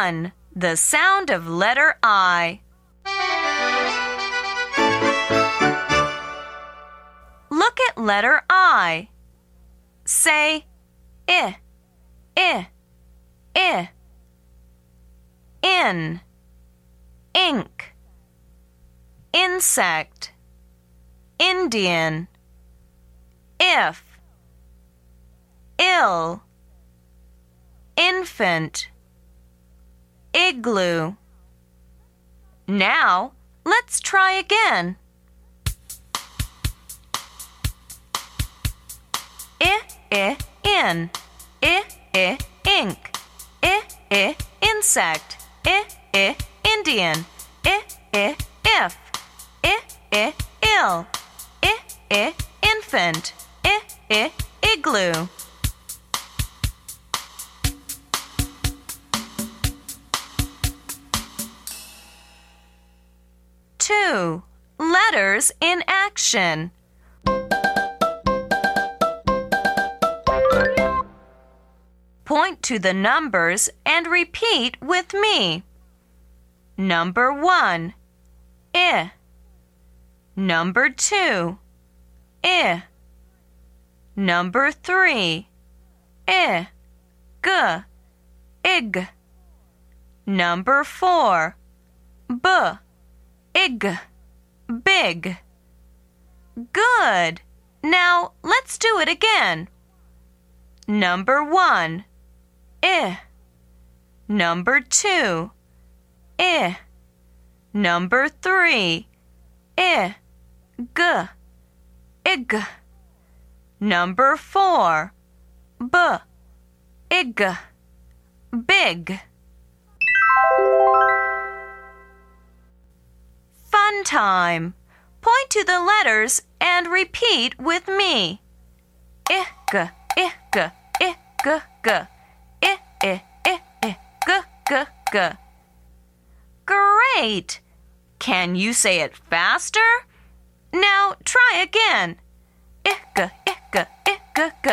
1. The sound of letter I. Look at letter I. Say I, I, I. In, ink, insect, Indian, if, ill, infant, igloo. Now, let's try again. I, I, in, I, I, ink, I, I, insect, I, I, Indian, I, I, if, I, I, ill, I, I, infant, I, I, igloo. Two. Letters in action. Point to the numbers and repeat with me. Number one, I. Number two, I. Number three, I. G. Ig. Number four, B. Ig. Big. Good. Now let's do it again. Number one, I. Number two, I. Number three, I. G. Ig. Number four, B. Ig. Big. Time. Point to the letters and repeat with me. I, g, I, g, I, g, g. I, I, I, I, g, g, g. Great! Can you say it faster? Now try again. I, g, I, g, I, g, g.